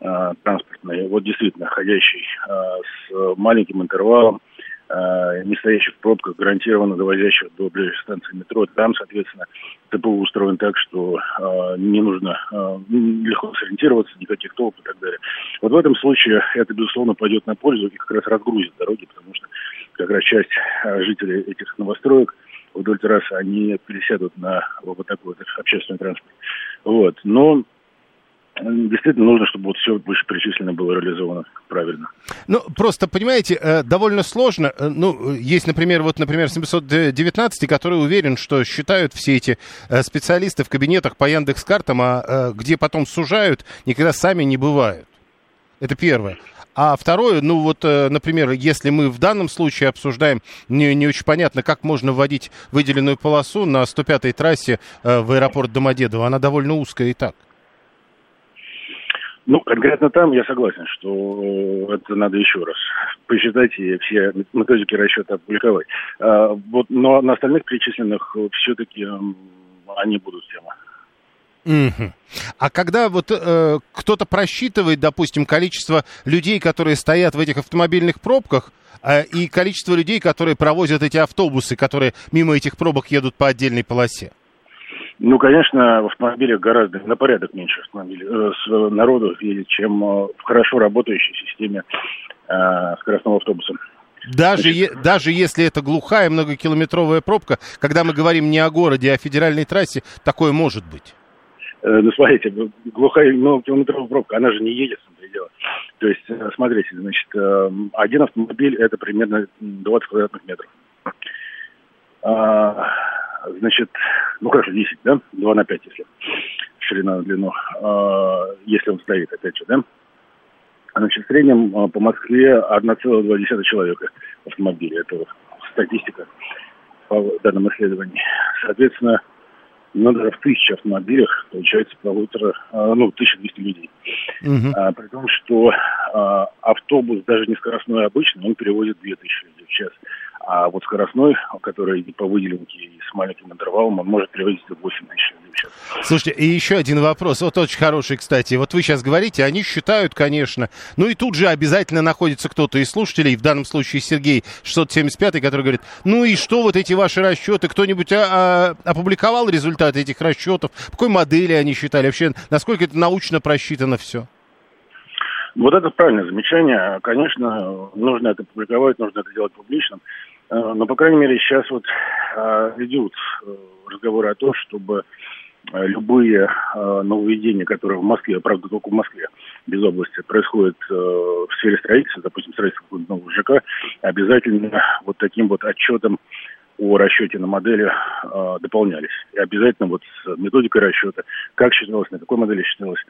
транспортный, вот действительно ходящий с маленьким интервалом, не стоящих пробках, гарантированно довозящих до ближайшей станции метро. Там, соответственно, ТПУ устроен так, что э, не нужно э, легко сориентироваться, никаких толп и так далее. Вот в этом случае это, безусловно, пойдет на пользу и как раз разгрузит дороги, потому что как раз часть э, жителей этих новостроек вдоль трассы, они пересядут на вот такой вот общественный транспорт. Вот. Но действительно нужно, чтобы вот все вышеперечисленное было реализовано правильно. Ну, просто, понимаете, э, довольно сложно. Э, ну, есть, например, вот, например, 719, который уверен, что считают все эти э, специалисты в кабинетах по Яндекс.Картам, а где потом сужают, никогда сами не бывают. Это первое. А второе, ну вот, например, если мы в данном случае обсуждаем, не, не очень понятно, как можно вводить выделенную полосу на 105-й трассе в аэропорт Домодедово, она довольно узкая и так. Ну, конкретно там я согласен, что это надо еще раз посчитать и все методики расчета опубликовать. А, вот, но на остальных перечисленных все-таки они будут тема. Угу. А когда вот э, кто-то просчитывает, допустим, количество людей, которые стоят в этих автомобильных пробках, э, и количество людей, которые провозят эти автобусы, которые мимо этих пробок едут по отдельной полосе? Ну, конечно, в автомобилях гораздо на порядок меньше автомобилей, э, с, э, народу едет, чем э, в хорошо работающей системе э, скоростного автобуса. Даже, е, даже если это глухая многокилометровая пробка, когда мы говорим не о городе, а о федеральной трассе, такое может быть. Э, ну, смотрите, глухая многокилометровая пробка, она же не едет, смотрите дело. То есть, э, смотрите, значит, э, один автомобиль это примерно 20 квадратных метров. А, значит, ну хорошо, 10, да? 2 на 5, если ширина на длину, э, если он стоит, опять же, да? Значит, в среднем э, по Москве 1,2 человека в автомобиле. Это вот статистика по данным исследований. Соответственно, ну, даже в тысячи автомобилях получается полутора, ну, 1200 людей. Угу. А, при том, что а, автобус, даже не скоростной, а обычный, он перевозит 2000 людей в час. А вот скоростной, который по выделенке и с маленьким интервалом, он может перевозить 8 тысяч в час. Слушайте, и еще один вопрос, вот очень хороший, кстати. Вот вы сейчас говорите, они считают, конечно, ну и тут же обязательно находится кто-то из слушателей, в данном случае Сергей 675, который говорит, ну и что вот эти ваши расчеты, кто-нибудь а, а, опубликовал результаты этих расчетов, по какой модели они считали, вообще, насколько это научно просчитано все? Вот это правильное замечание. Конечно, нужно это публиковать, нужно это делать публичным. Э, но, по крайней мере, сейчас вот э, идут э, разговоры о том, чтобы любые нововведения, которые в Москве, правда, только в Москве, без области, происходят в сфере строительства, допустим, строительства какого-то нового ЖК, обязательно вот таким вот отчетом о расчете на модели э, дополнялись. И обязательно вот с методикой расчета, как считалось, на какой модели считалось,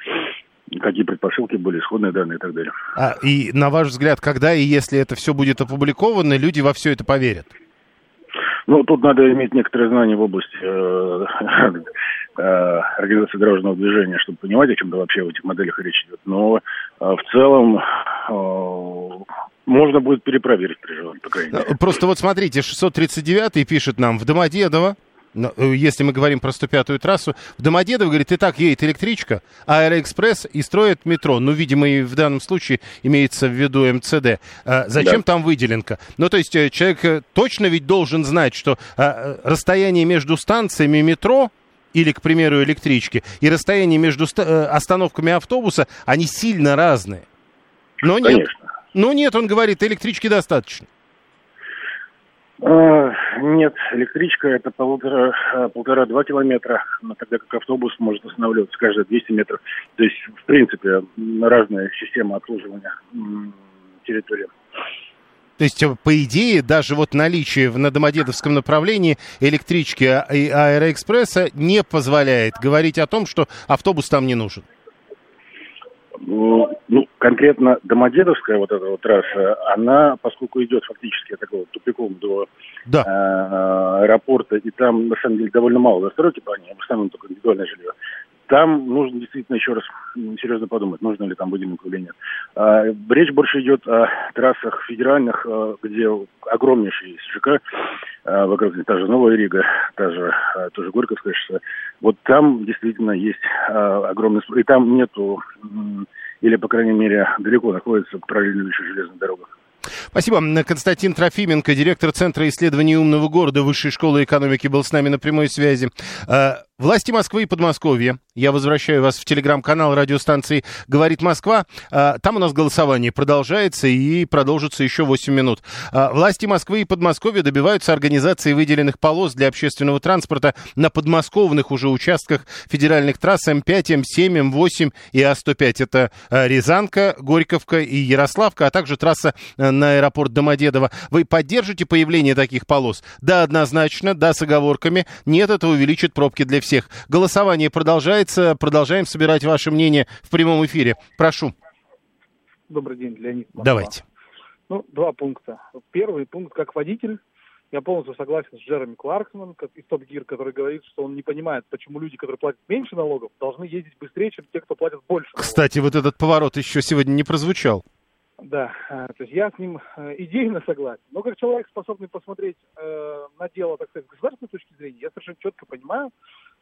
какие предпосылки были, исходные данные и так далее. А, и на ваш взгляд, когда и если это все будет опубликовано, люди во все это поверят? Ну, тут надо иметь некоторые знания в области э, э, организации дорожного движения, чтобы понимать, о чем-то вообще в этих моделях речь идет. Но э, в целом э, можно будет перепроверить при желании, по крайней мере. Просто вот смотрите, 639 пишет нам в Домодедово, Э, если мы говорим про 105-ю трассу, в Домодедово, говорит, и так едет электричка, а Аэроэкспресс и строит метро. Ну, видимо, и в данном случае имеется в виду МЦД. А зачем да. там выделенка? Ну, то есть э, человек точно ведь должен знать, что а, расстояние между станциями метро или, к примеру, электрички, и расстояние между остановками автобуса, они сильно разные. Но нет. Конечно. Ну нет, он говорит, электрички достаточно. А, нет, электричка это полутора, а, полтора-два километра, тогда как автобус может останавливаться каждые 200 метров. То есть, в принципе, разная система обслуживания территории. То есть, по идее, даже вот наличие в Домодедовском направлении электрички и аэроэкспресса не позволяет говорить о том, что автобус там не нужен. Ну, конкретно Домодедовская вот эта вот трасса, она, поскольку идет фактически такого тупиком до да. э, аэропорта, и там, на самом деле, довольно мало застройки по ней, в основном только индивидуальное жилье, там нужно действительно еще раз серьезно подумать, нужно ли там выделенку или нет. А, речь больше идет о трассах федеральных, а, где огромнейший ЖК, а, вокруг та же Новая Рига, та же а, тоже Горьковская шоссе. Вот там действительно есть а, огромный... И там нету, или, по крайней мере, далеко находится параллельно железная дорога. Спасибо. Константин Трофименко, директор Центра исследований умного города Высшей школы экономики, был с нами на прямой связи. Э, Власти Москвы и Подмосковья. Я возвращаю вас в телеграм-канал радиостанции «Говорит Москва». А, там у нас голосование продолжается и продолжится еще 8 минут. А, власти Москвы и Подмосковья добиваются организации выделенных полос для общественного транспорта на подмосковных уже участках федеральных трасс М5, М7, М8 и А105. Это а, Рязанка, Горьковка и Ярославка, а также трасса на аэропорт Домодедово. Вы поддержите появление таких полос? Да, однозначно, да, с оговорками. Нет, это увеличит пробки для всех всех. Голосование продолжается. Продолжаем собирать ваше мнение в прямом эфире. Прошу. Добрый день, Леонид. Москва. Давайте. Ну, два пункта. Первый пункт, как водитель, я полностью согласен с Джереми Кларксоном из Топ Гир, который говорит, что он не понимает, почему люди, которые платят меньше налогов, должны ездить быстрее, чем те, кто платит больше. Налогов. Кстати, вот этот поворот еще сегодня не прозвучал. Да, э, то есть я с ним э, идейно согласен. Но как человек, способный посмотреть э, на дело, так сказать, с государственной точки зрения, я совершенно четко понимаю,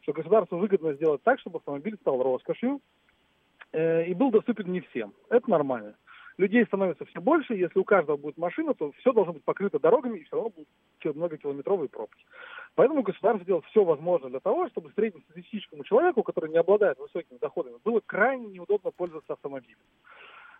что государству выгодно сделать так, чтобы автомобиль стал роскошью э, и был доступен не всем. Это нормально. Людей становится все больше, если у каждого будет машина, то все должно быть покрыто дорогами и все равно будут многокилометровые пробки. Поэтому государство делает все возможное для того, чтобы среднестатистическому человеку, который не обладает высокими доходами, было крайне неудобно пользоваться автомобилем.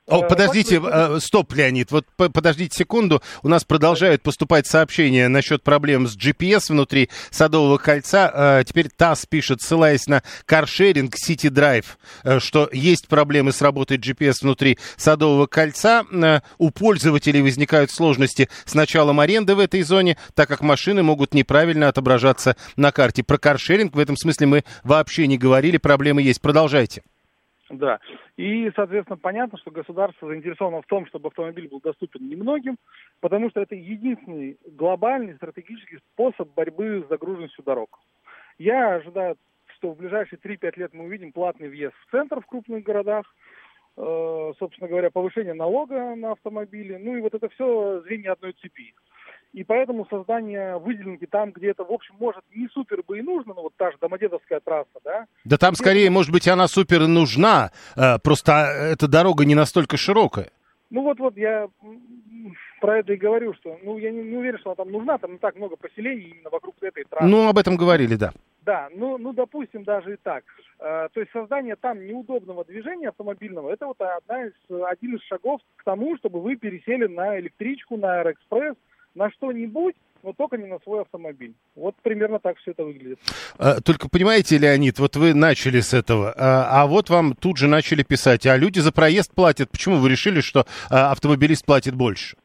О, э, подождите, э, стоп, Леонид, вот подождите секунду. У нас продолжают поступать сообщения насчет проблем с GPS внутри Садового кольца. Э, теперь ТАСС пишет, ссылаясь на каршеринг City Drive, что есть проблемы с работой GPS внутри Садового кольца. У пользователей возникают сложности с началом аренды в этой зоне, так как машины могут неправильно отображаться на карте. Про каршеринг в этом смысле мы вообще не говорили, проблемы есть. Продолжайте. Да. И, соответственно, понятно, что государство заинтересовано в том, чтобы автомобиль был доступен немногим, потому что это единственный глобальный стратегический способ борьбы с загруженностью дорог. Я ожидаю, что в ближайшие 3-5 лет мы увидим платный въезд в центр в крупных городах, э, собственно говоря, повышение налога на автомобили, ну и вот это все звенья одной цепи. И поэтому создание выделенки там, где это, в общем, может, не супер бы и нужно, ну вот та же Домодедовская трасса, да? Да там скорее, может быть, она супер нужна, э, просто эта дорога не настолько широкая. Ну вот-вот я про это и говорю, что, ну, я не, не уверен, что она там нужна, там не так много поселений именно вокруг этой трассы. Ну, об этом говорили, да. Да, ну, ну, допустим, даже и так. Э, то есть создание там неудобного движения автомобильного, это вот одна из, один из шагов к тому, чтобы вы пересели на электричку, на Аэроэкспресс, на что-нибудь, но только не на свой автомобиль. Вот примерно так все это выглядит. А, только понимаете, Леонид, вот вы начали с этого, а, а вот вам тут же начали писать, а люди за проезд платят. Почему вы решили, что а, автомобилист платит больше?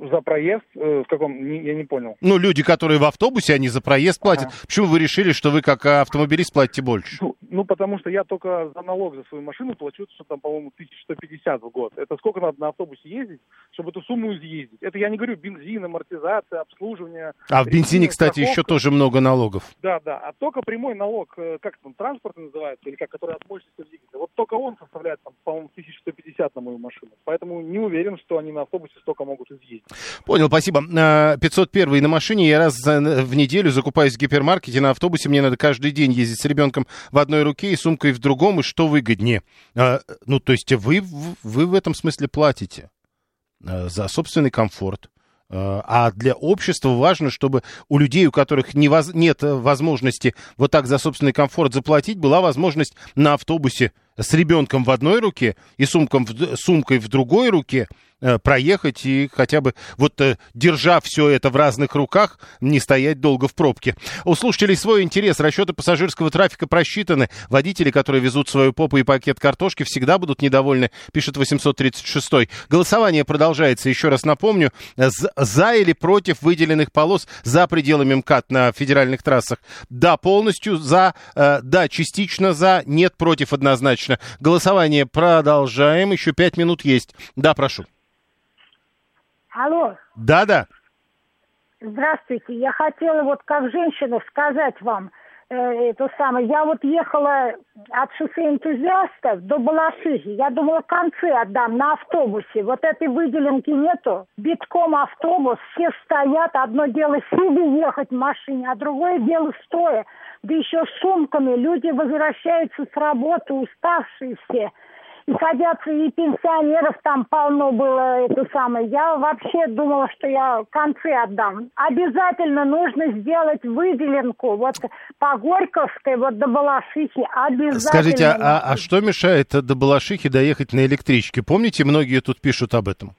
За проезд? Э, в каком? Не, я не понял. Ну, люди, которые в автобусе, они за проезд платят. Ага. Почему вы решили, что вы как автомобилист платите больше? Ну, ну, потому что я только за налог за свою машину плачу, что там, по-моему, 1150 в год. Это сколько надо на автобусе ездить, чтобы эту сумму изъездить? Это я не говорю бензин, амортизация, обслуживание. А в бензине, кстати, страховка. еще тоже много налогов. Да, да. А только прямой налог, э, как там, транспорт называется, или как, который от мощности двигателя, вот только он составляет, там, по-моему, 1150 на мою машину. Поэтому не уверен, что они на автобусе столько могут изъездить. Понял, спасибо. 501 а, на машине. Я раз в неделю закупаюсь в гипермаркете. На автобусе мне надо каждый день ездить с ребенком в одной руке и сумкой в другом. И что выгоднее? А, ну, то есть вы, вы в этом смысле платите а, за собственный комфорт. А для общества важно, чтобы у людей, у которых не воз... нет возможности вот так за собственный комфорт заплатить, была возможность на автобусе с ребенком в одной руке и сумком в... сумкой в другой руке Э, проехать и хотя бы вот э, держа все это в разных руках, не стоять долго в пробке. У слушателей свой интерес. Расчеты пассажирского трафика просчитаны. Водители, которые везут свою попу и пакет картошки, всегда будут недовольны, пишет 836 Голосование продолжается. Еще раз напомню, за или против выделенных полос за пределами МКАД на федеральных трассах. Да, полностью за, э, да, частично за, нет, против однозначно. Голосование продолжаем. Еще пять минут есть. Да, прошу. Алло. Да-да. Здравствуйте. Я хотела вот как женщина сказать вам э, это самое. Я вот ехала от шоссе энтузиастов до Балашихи. Я думала, концы отдам на автобусе. Вот этой выделенки нету. Битком автобус, все стоят. Одно дело сидя ехать в машине, а другое дело стоя. Да еще с сумками. Люди возвращаются с работы, уставшие все. и садятся, и пенсионеров там полно было, это самое. Я вообще думала, что я концы отдам. Обязательно нужно сделать выделенку, вот по Горьковской, вот до Балашихи, обязательно. Скажите, а, а, что мешает до Балашихи доехать на электричке? Помните, многие тут пишут об этом?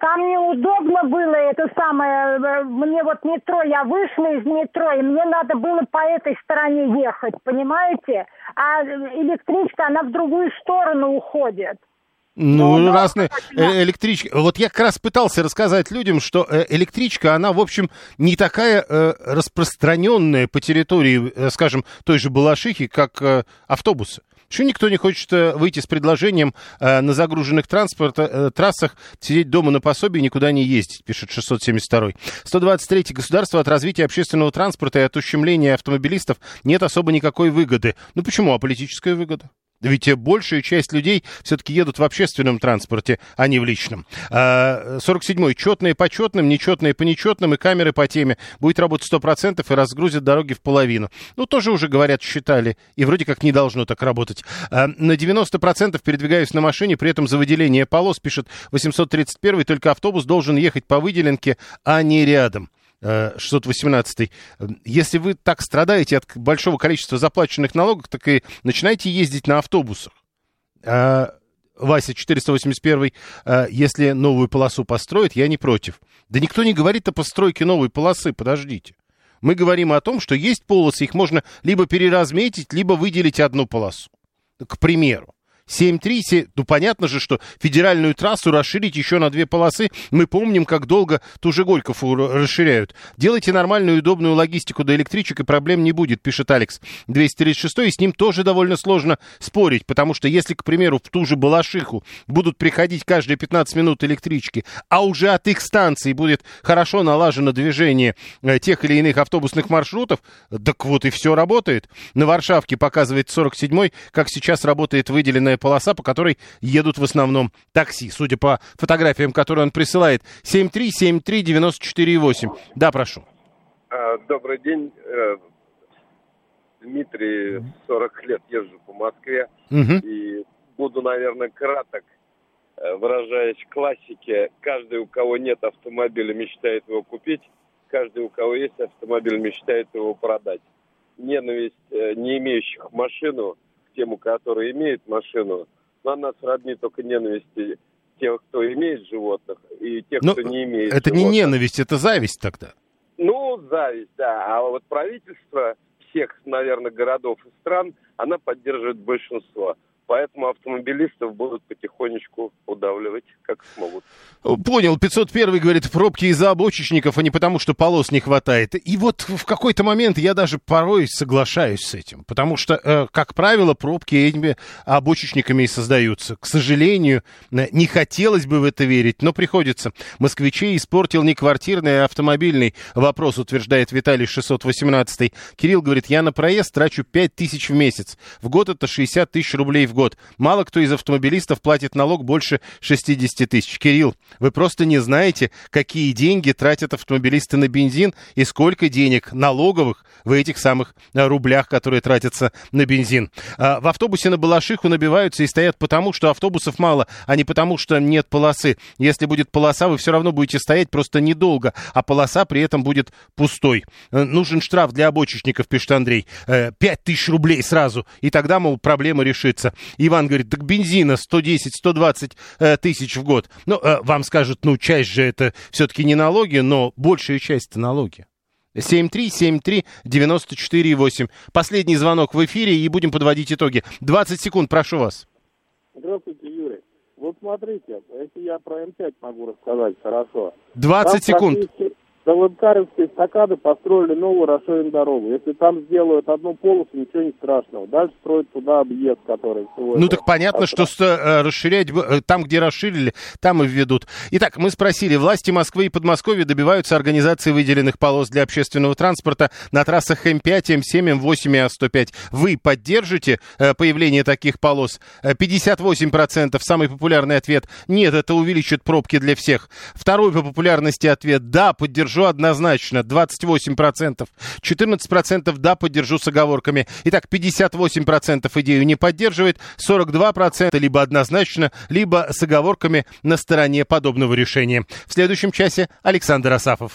Там неудобно было это самое. э, Мне вот метро, я вышла из метро, и мне надо было по этой стороне ехать, понимаете? А электричка, она в другую сторону уходит. Ну, Ну, да, разные э, электрички. Вот я как раз пытался рассказать людям, что э, электричка, она, в общем, не такая распространенная по территории, скажем, той же Балашихи, как автобусы. Еще никто не хочет э, выйти с предложением э, на загруженных транспорта, э, трассах сидеть дома на пособии и никуда не ездить, пишет 672. 123. Государство от развития общественного транспорта и от ущемления автомобилистов нет особо никакой выгоды. Ну почему? А политическая выгода? Ведь большая часть людей все-таки едут в общественном транспорте, а не в личном. А, 47-й. Четные по четным, нечетные по нечетным и камеры по теме. Будет работать 100% и разгрузят дороги в половину. Ну, тоже уже, говорят, считали. И вроде как не должно так работать. А, на 90% передвигаюсь на машине, при этом за выделение полос, пишет 831 только автобус должен ехать по выделенке, а не рядом. Э, 618. Если вы так страдаете от большого количества заплаченных налогов, так и начинайте ездить на автобусах. А, Вася, 481, э, если новую полосу построят, я не против. Да никто не говорит о постройке новой полосы, подождите. Мы говорим о том, что есть полосы, их можно либо переразметить, либо выделить одну полосу. К примеру. 7.3, ну понятно же, что федеральную трассу расширить еще на две полосы. Мы помним, как долго ту же Горькову расширяют. Делайте нормальную удобную логистику до электричек, и проблем не будет, пишет Алекс 236, и с ним тоже довольно сложно спорить, потому что если, к примеру, в ту же Балашиху будут приходить каждые 15 минут электрички, а уже от их станции будет хорошо налажено движение э, тех или иных автобусных маршрутов, так вот и все работает. На Варшавке показывает 47-й, как сейчас работает выделенная полоса, по которой едут в основном такси, судя по фотографиям, которые он присылает. 7373948. Да, прошу. А, Добрый день. Э, Дмитрий, 40 лет езжу по Москве. Мгм. И буду, наверное, краток, э, выражаясь в классике. Каждый, у кого нет автомобиля, мечтает его купить. Каждый, у кого есть автомобиль, мечтает его продать. Ненависть э, не имеющих машину к тем, у которых имеют машину, на нас роднит только ненависти тех, кто имеет животных, и тех, Ну, кто не имеет это не животных. ненависть, это зависть тогда. Ну, зависть, да. А вот правительство всех, наверное, городов и стран, она поддерживает большинство. Поэтому автомобилистов будут потихонечку удавливать, как смогут. Понял, 501 говорит, пробки из-за обочечников, а не потому, что полос не хватает. И вот в какой-то момент я даже порой соглашаюсь с этим, потому что, э, как правило, пробки этими обочечниками и создаются. К сожалению, э, не хотелось бы в это верить, но приходится. Москвичей испортил не квартирный, а автомобильный вопрос, утверждает Виталий 618. Кирилл говорит, я на проезд трачу 5 тысяч в месяц. В год это 60 тысяч рублей в год. Мало кто из автомобилистов платит налог больше 60 тысяч. Кирилл, вы просто не знаете, какие деньги тратят автомобилисты на бензин и сколько денег налоговых в этих самых э, рублях, которые тратятся на бензин. А, В автобусе на Балашиху набиваются и стоят потому, что автобусов мало, а не потому, что нет полосы. Если будет полоса, вы все равно будете стоять просто недолго, а полоса при этом будет пустой. Э, Нужен штраф для обочечников, пишет Андрей. Э, Пять тысяч рублей сразу, и тогда, мол, проблема решится. Иван говорит, так бензина 110-120 э, тысяч в год. Ну, э, вам скажут, ну, часть же это все-таки не налоги, но большая часть это налоги. 7373948. Последний звонок в эфире, и будем подводить итоги. 20 секунд, прошу вас. Здравствуйте, Юрий. Вот смотрите, если я про М5 могу рассказать хорошо. 20 Там секунд. практически До Ланкаревской эстакады построили новую расширенную дорогу. Если там сделают одну полосу, ничего не страшного. Дальше строят туда объезд, который сегодня... Ну так понятно, что э, расширять э, там, где расширили, там и введут. Итак, мы спросили, власти Москвы и Подмосковья добиваются организации выделенных полос для общественного транспорта на трассах М5, М7, М8 и А105. Вы поддержите э, появление таких полос? Э, 58% самый популярный ответ – нет, это увеличит пробки для всех. Второй по популярности ответ – да, поддержу поддержу однозначно, 28%. 14% да, поддержу с оговорками. Итак, 58% идею не поддерживает, 42% либо однозначно, либо с оговорками на стороне подобного решения. В следующем часе Александр Асафов.